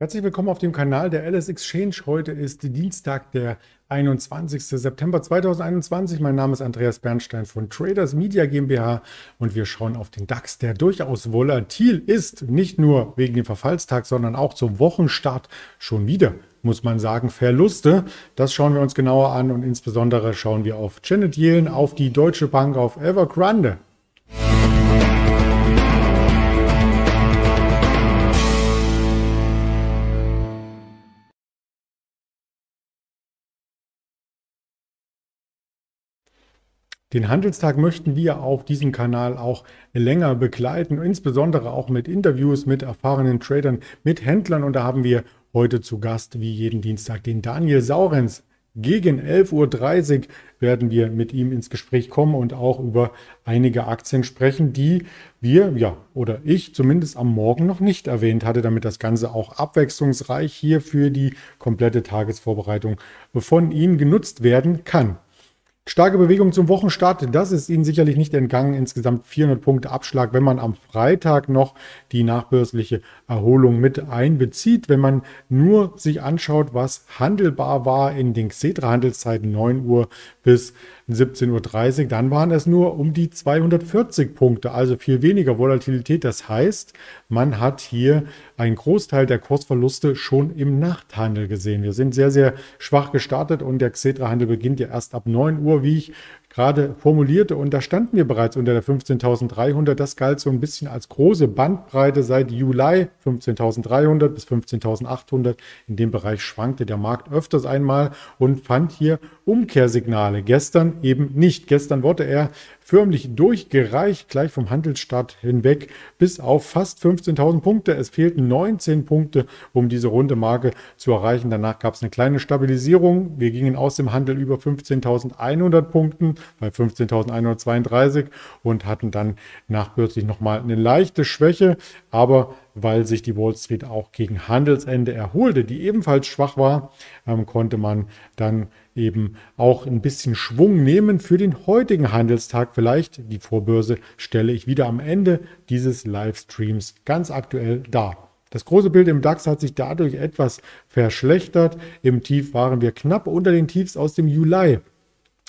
Herzlich willkommen auf dem Kanal der LS Exchange. Heute ist Dienstag, der 21. September 2021. Mein Name ist Andreas Bernstein von Traders Media GmbH und wir schauen auf den DAX, der durchaus volatil ist. Nicht nur wegen dem Verfallstag, sondern auch zum Wochenstart schon wieder, muss man sagen, Verluste. Das schauen wir uns genauer an und insbesondere schauen wir auf Janet Yellen, auf die Deutsche Bank, auf Evergrande. Den Handelstag möchten wir auf diesem Kanal auch länger begleiten, insbesondere auch mit Interviews mit erfahrenen Tradern, mit Händlern. Und da haben wir heute zu Gast, wie jeden Dienstag, den Daniel Saurenz. Gegen 11.30 Uhr werden wir mit ihm ins Gespräch kommen und auch über einige Aktien sprechen, die wir, ja, oder ich zumindest am Morgen noch nicht erwähnt hatte, damit das Ganze auch abwechslungsreich hier für die komplette Tagesvorbereitung von ihm genutzt werden kann. Starke Bewegung zum Wochenstart, das ist Ihnen sicherlich nicht entgangen. Insgesamt 400 Punkte Abschlag, wenn man am Freitag noch die nachbörsliche Erholung mit einbezieht. Wenn man nur sich anschaut, was handelbar war in den Xetra-Handelszeiten 9 Uhr bis 17.30 Uhr, dann waren es nur um die 240 Punkte, also viel weniger Volatilität. Das heißt, man hat hier einen Großteil der Kursverluste schon im Nachthandel gesehen. Wir sind sehr, sehr schwach gestartet und der Xetra-Handel beginnt ja erst ab 9 Uhr, wie ich gerade formulierte. Und da standen wir bereits unter der 15.300. Das galt so ein bisschen als große Bandbreite seit Juli 15.300 bis 15.800. In dem Bereich schwankte der Markt öfters einmal und fand hier Umkehrsignale. Gestern eben nicht. Gestern wurde er förmlich durchgereicht, gleich vom Handelsstart hinweg bis auf fast 15.000 Punkte. Es fehlten 19 Punkte, um diese runde Marke zu erreichen. Danach gab es eine kleine Stabilisierung. Wir gingen aus dem Handel über 15.100 Punkten bei 15.132 und hatten dann nachbörslich nochmal eine leichte Schwäche, aber weil sich die Wall Street auch gegen Handelsende erholte, die ebenfalls schwach war, ähm, konnte man dann eben auch ein bisschen Schwung nehmen für den heutigen Handelstag. Vielleicht die Vorbörse stelle ich wieder am Ende dieses Livestreams ganz aktuell dar. Das große Bild im DAX hat sich dadurch etwas verschlechtert. Im Tief waren wir knapp unter den Tiefs aus dem Juli.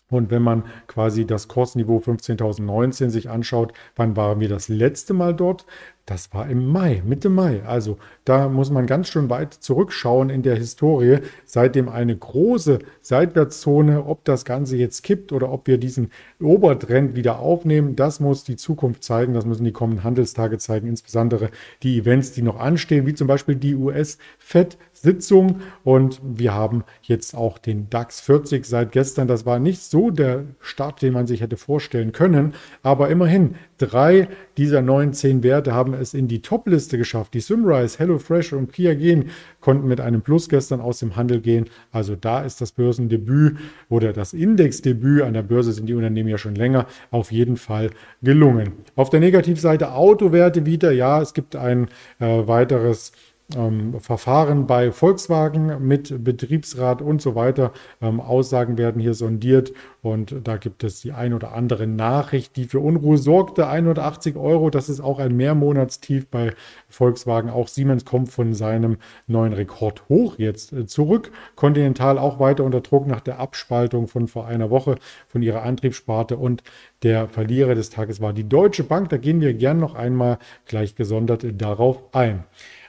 Und wenn man quasi das Kursniveau 15.019 sich anschaut, wann waren wir das letzte Mal dort? Das war im Mai, Mitte Mai. Also da muss man ganz schön weit zurückschauen in der Historie. Seitdem eine große Seitwärtszone, ob das Ganze jetzt kippt oder ob wir diesen Obertrend wieder aufnehmen, das muss die Zukunft zeigen. Das müssen die kommenden Handelstage zeigen, insbesondere die Events, die noch anstehen, wie zum Beispiel die US-Fed-Sitzung. Und wir haben jetzt auch den DAX 40 seit gestern. Das war nicht so der Start, den man sich hätte vorstellen können. Aber immerhin, drei dieser neuen zehn Werte haben es in die Top-Liste geschafft. Die Sunrise, HelloFresh und Kiagen konnten mit einem Plus gestern aus dem Handel gehen. Also da ist das Börsendebüt oder das Indexdebüt an der Börse sind die Unternehmen ja schon länger auf jeden Fall gelungen. Auf der Negativseite Autowerte wieder. Ja, es gibt ein äh, weiteres ähm, Verfahren bei Volkswagen mit Betriebsrat und so weiter. Ähm, Aussagen werden hier sondiert und da gibt es die ein oder andere Nachricht, die für Unruhe sorgte. 180 Euro, das ist auch ein Mehrmonatstief bei Volkswagen. Auch Siemens kommt von seinem neuen Rekord hoch jetzt äh, zurück. Continental auch weiter unter Druck nach der Abspaltung von vor einer Woche von ihrer Antriebssparte und der Verlierer des Tages war die Deutsche Bank. Da gehen wir gern noch einmal gleich gesondert darauf ein.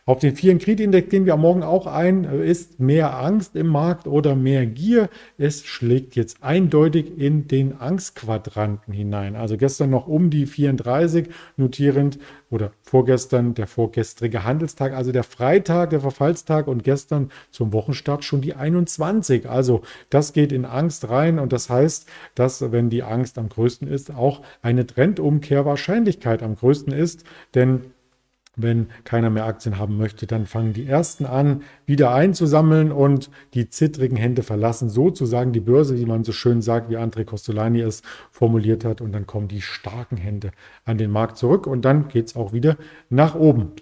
Auf den Fear Creed Index gehen wir Morgen auch ein. Ist mehr Angst im Markt oder mehr Gier? Es schlägt jetzt eindeutig in den Angstquadranten hinein. Also gestern noch um die 34 notierend oder vorgestern der vorgestrige Handelstag, also der Freitag, der Verfallstag und gestern zum Wochenstart schon die 21. Also das geht in Angst rein und das heißt, dass wenn die Angst am größten ist, auch eine Trendumkehrwahrscheinlichkeit am größten ist, denn wenn keiner mehr Aktien haben möchte, dann fangen die Ersten an, wieder einzusammeln und die zittrigen Hände verlassen sozusagen die Börse, wie man so schön sagt, wie André Costolani es formuliert hat. Und dann kommen die starken Hände an den Markt zurück und dann geht es auch wieder nach oben.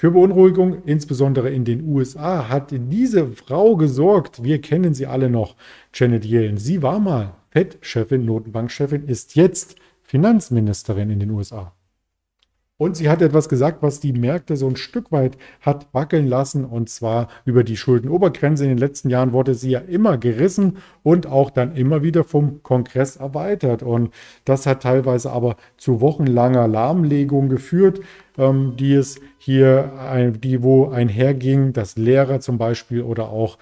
Für Beunruhigung, insbesondere in den USA, hat diese Frau gesorgt. Wir kennen sie alle noch, Janet Yellen. Sie war mal Fed-Chefin, Notenbankchefin, ist jetzt Finanzministerin in den USA. Und sie hat etwas gesagt, was die Märkte so ein Stück weit hat wackeln lassen. Und zwar über die Schuldenobergrenze. In den letzten Jahren wurde sie ja immer gerissen und auch dann immer wieder vom Kongress erweitert. Und das hat teilweise aber zu wochenlanger Lahmlegung geführt, ähm, die es hier, die wo einherging, dass Lehrer zum Beispiel oder auch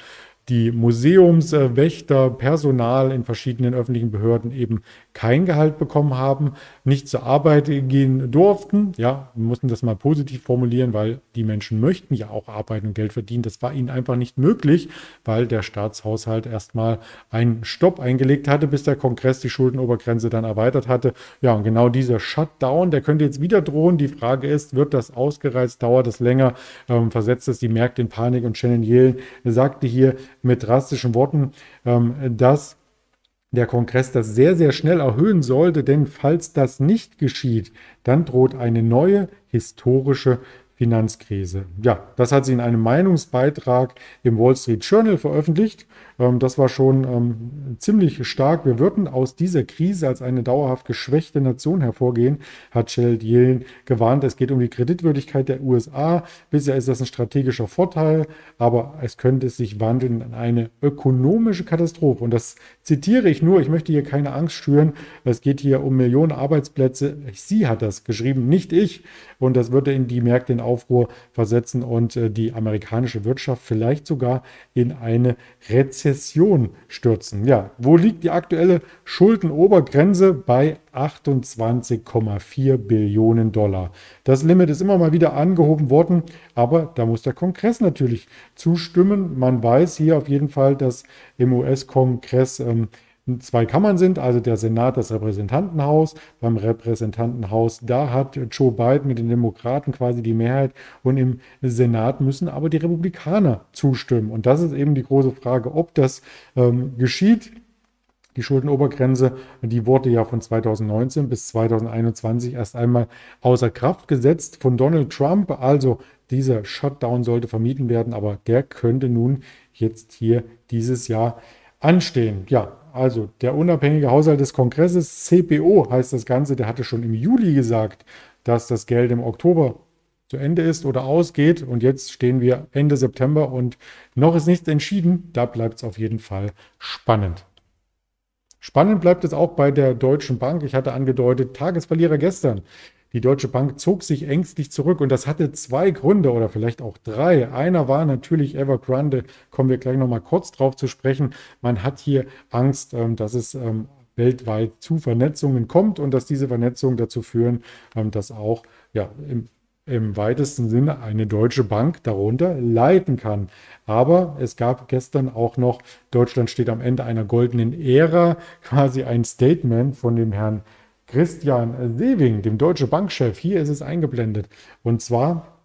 die Museumswächter, Personal in verschiedenen öffentlichen Behörden eben kein Gehalt bekommen haben, nicht zur Arbeit gehen durften. Ja, wir mussten das mal positiv formulieren, weil die Menschen möchten ja auch arbeiten und Geld verdienen. Das war ihnen einfach nicht möglich, weil der Staatshaushalt erstmal einen Stopp eingelegt hatte, bis der Kongress die Schuldenobergrenze dann erweitert hatte. Ja, und genau dieser Shutdown, der könnte jetzt wieder drohen. Die Frage ist, wird das ausgereizt, dauert das länger, ähm, versetzt das die Märkte in Panik? Und Shannon Yellen sagte hier mit drastischen Worten, ähm, dass der Kongress das sehr, sehr schnell erhöhen sollte, denn falls das nicht geschieht, dann droht eine neue historische Finanzkrise. Ja, das hat sie in einem Meinungsbeitrag im Wall Street Journal veröffentlicht. Ähm, das war schon ähm, ziemlich stark. Wir würden aus dieser Krise als eine dauerhaft geschwächte Nation hervorgehen, hat Janet Yellen gewarnt. Es geht um die Kreditwürdigkeit der USA. Bisher ist das ein strategischer Vorteil, aber es könnte sich wandeln in eine ökonomische Katastrophe. Und das zitiere ich nur. Ich möchte hier keine Angst schüren. Es geht hier um Millionen Arbeitsplätze. Sie hat das geschrieben, nicht ich. Und das würde in die Märkte in Aufruhr versetzen und äh, die amerikanische Wirtschaft vielleicht sogar in eine Rezession stürzen. Ja, wo liegt die aktuelle Schuldenobergrenze? Bei 28,4 Billionen Dollar. Das Limit ist immer mal wieder angehoben worden, aber da muss der Kongress natürlich zustimmen. Man weiß hier auf jeden Fall, dass im US-Kongress ähm, zwei Kammern sind, also der Senat, das Repräsentantenhaus. Beim Repräsentantenhaus, da hat Joe Biden mit den Demokraten quasi die Mehrheit und im Senat müssen aber die Republikaner zustimmen. Und das ist eben die große Frage, ob das ähm, geschieht. Die Schuldenobergrenze, die wurde ja von 2019 bis 2021 erst einmal außer Kraft gesetzt von Donald Trump. Also dieser Shutdown sollte vermieden werden, aber der könnte nun jetzt hier dieses Jahr anstehen. Ja, also der unabhängige Haushalt des Kongresses, CPO heißt das Ganze, der hatte schon im Juli gesagt, dass das Geld im Oktober zu Ende ist oder ausgeht. Und jetzt stehen wir Ende September und noch ist nichts entschieden. Da bleibt es auf jeden Fall spannend. Spannend bleibt es auch bei der Deutschen Bank. Ich hatte angedeutet, Tagesverlierer gestern. Die Deutsche Bank zog sich ängstlich zurück und das hatte zwei Gründe oder vielleicht auch drei. Einer war natürlich Evergrande, kommen wir gleich nochmal kurz drauf zu sprechen. Man hat hier Angst, ähm, dass es ähm, weltweit zu Vernetzungen kommt und dass diese Vernetzungen dazu führen, ähm, dass auch ja, im, im weitesten Sinne eine deutsche Bank darunter leiten kann. Aber es gab gestern auch noch, Deutschland steht am Ende einer goldenen Ära, quasi ein Statement von dem Herrn Christian Sewing, dem Deutsche Bankchef. Hier ist es eingeblendet. Und zwar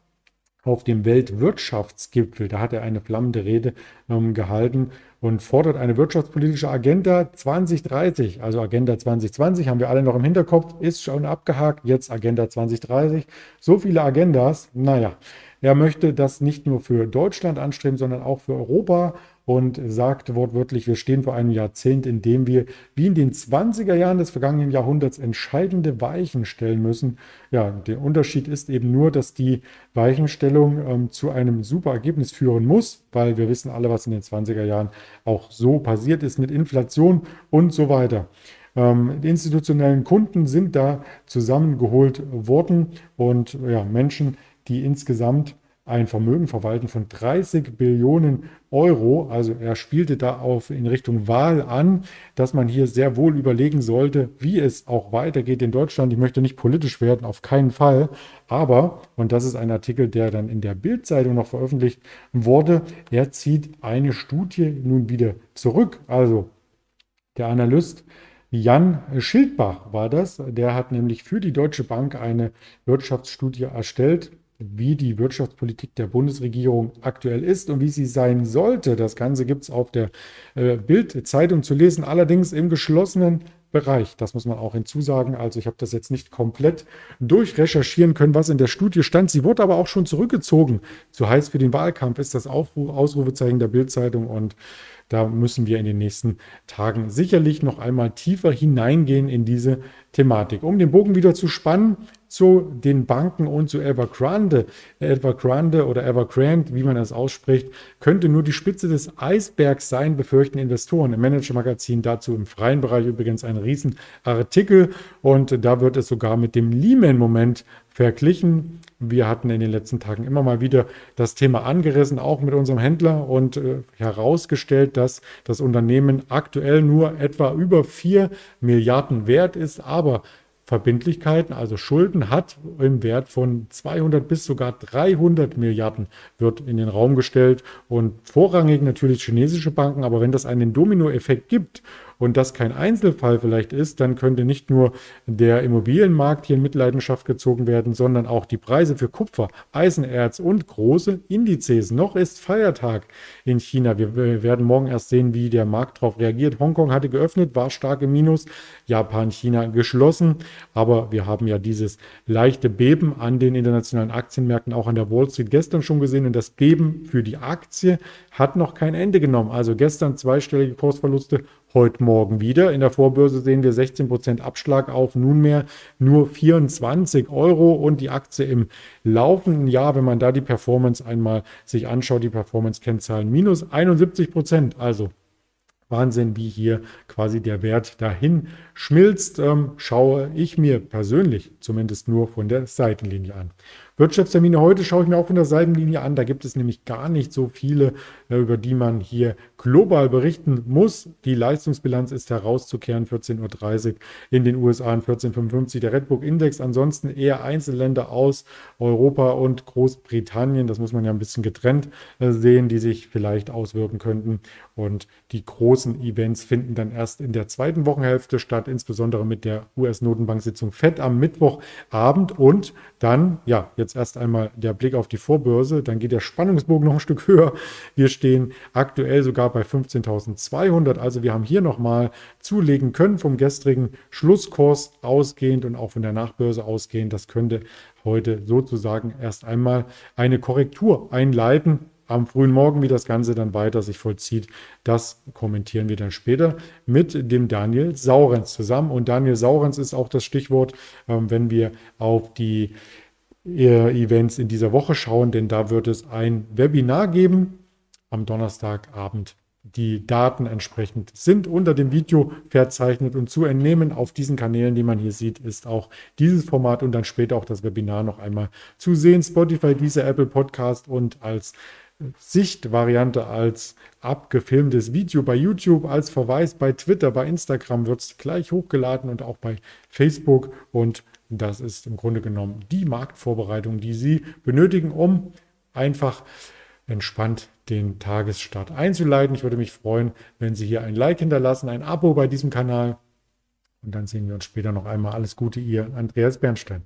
auf dem Weltwirtschaftsgipfel. Da hat er eine flammende Rede ähm, gehalten und fordert eine wirtschaftspolitische Agenda 2030. Also Agenda 2020 haben wir alle noch im Hinterkopf, ist schon abgehakt. Jetzt Agenda 2030. So viele Agendas. Naja, er möchte das nicht nur für Deutschland anstreben, sondern auch für Europa und sagt wortwörtlich, wir stehen vor einem Jahrzehnt, in dem wir wie in den 20er Jahren des vergangenen Jahrhunderts entscheidende Weichen stellen müssen. Ja, der Unterschied ist eben nur, dass die Weichenstellung ähm, zu einem super Ergebnis führen muss, weil wir wissen alle, was in den 20er Jahren auch so passiert ist mit Inflation und so weiter. Ähm, die institutionellen Kunden sind da zusammengeholt worden und ja, Menschen, die insgesamt ein Vermögen verwalten von 30 Billionen Euro. Also er spielte da auf in Richtung Wahl an, dass man hier sehr wohl überlegen sollte, wie es auch weitergeht in Deutschland. Ich möchte nicht politisch werden, auf keinen Fall. Aber, und das ist ein Artikel, der dann in der Bildzeitung noch veröffentlicht wurde, er zieht eine Studie nun wieder zurück. Also der Analyst Jan Schildbach war das. Der hat nämlich für die Deutsche Bank eine Wirtschaftsstudie erstellt wie die Wirtschaftspolitik der Bundesregierung aktuell ist und wie sie sein sollte. Das Ganze gibt es auf der äh, Bild-Zeitung zu lesen, allerdings im geschlossenen Bereich. Das muss man auch hinzusagen. Also ich habe das jetzt nicht komplett durchrecherchieren können, was in der Studie stand. Sie wurde aber auch schon zurückgezogen. Zu heiß für den Wahlkampf ist das Aufruf, Ausrufezeichen der Bildzeitung und da müssen wir in den nächsten Tagen sicherlich noch einmal tiefer hineingehen in diese Thematik. Um den Bogen wieder zu spannen zu den Banken und zu Evergrande, Evergrande oder Evergrande, wie man das ausspricht, könnte nur die Spitze des Eisbergs sein, befürchten Investoren. Im Manager-Magazin dazu im freien Bereich übrigens ein Riesenartikel und da wird es sogar mit dem Lehman-Moment verglichen. Wir hatten in den letzten Tagen immer mal wieder das Thema angerissen, auch mit unserem Händler und äh, herausgestellt, dass das Unternehmen aktuell nur etwa über 4 Milliarden wert ist, aber Verbindlichkeiten, also Schulden hat im Wert von 200 bis sogar 300 Milliarden wird in den Raum gestellt. Und vorrangig natürlich chinesische Banken, aber wenn das einen Dominoeffekt gibt und das kein Einzelfall vielleicht ist, dann könnte nicht nur der Immobilienmarkt hier in Mitleidenschaft gezogen werden, sondern auch die Preise für Kupfer, Eisenerz und große Indizes. Noch ist Feiertag in China. Wir werden morgen erst sehen, wie der Markt darauf reagiert. Hongkong hatte geöffnet, war stark im Minus. Japan, China geschlossen. Aber wir haben ja dieses leichte Beben an den internationalen Aktienmärkten, auch an der Wall Street gestern schon gesehen. Und das Beben für die Aktie hat noch kein Ende genommen. Also gestern zweistellige Kursverluste, heute Morgen wieder. In der Vorbörse sehen wir 16% Abschlag auf nunmehr nur 24 Euro und die Aktie im laufenden Jahr, wenn man da die Performance einmal sich anschaut, die Performance-Kennzahlen minus 71% Also Wahnsinn, wie hier quasi der Wert dahin schmilzt, ähm, schaue ich mir persönlich zumindest nur von der Seitenlinie an. Wirtschaftstermine heute schaue ich mir auch von der Seitenlinie an. Da gibt es nämlich gar nicht so viele, äh, über die man hier global berichten muss. Die Leistungsbilanz ist herauszukehren, 14.30 Uhr in den USA und 14.55 der Redbook Index. Ansonsten eher Einzelländer aus Europa und Großbritannien. Das muss man ja ein bisschen getrennt äh, sehen, die sich vielleicht auswirken könnten. Und die großen Events finden dann erst in der zweiten Wochenhälfte statt, insbesondere mit der US-Notenbank-Sitzung FED am Mittwochabend und dann, ja, jetzt erst einmal der Blick auf die Vorbörse, dann geht der Spannungsbogen noch ein Stück höher. Wir stehen aktuell sogar bei 15.200, also wir haben hier nochmal zulegen können vom gestrigen Schlusskurs ausgehend und auch von der Nachbörse ausgehend. Das könnte heute sozusagen erst einmal eine Korrektur einleiten am frühen Morgen, wie das Ganze dann weiter sich vollzieht, das kommentieren wir dann später mit dem Daniel Saurenz zusammen. Und Daniel Saurenz ist auch das Stichwort, ähm, wenn wir auf die Events in dieser Woche schauen, denn da wird es ein Webinar geben am Donnerstagabend. Die Daten entsprechend sind unter dem Video verzeichnet und zu entnehmen auf diesen Kanälen, die man hier sieht, ist auch dieses Format und dann später auch das Webinar noch einmal zu sehen. Spotify, diese Apple Podcast und als Sichtvariante als abgefilmtes Video bei YouTube, als Verweis bei Twitter, bei Instagram wird es gleich hochgeladen und auch bei Facebook. Und das ist im Grunde genommen die Marktvorbereitung, die Sie benötigen, um einfach entspannt den Tagesstart einzuleiten. Ich würde mich freuen, wenn Sie hier ein Like hinterlassen, ein Abo bei diesem Kanal. Und dann sehen wir uns später noch einmal. Alles Gute, Ihr Andreas Bernstein.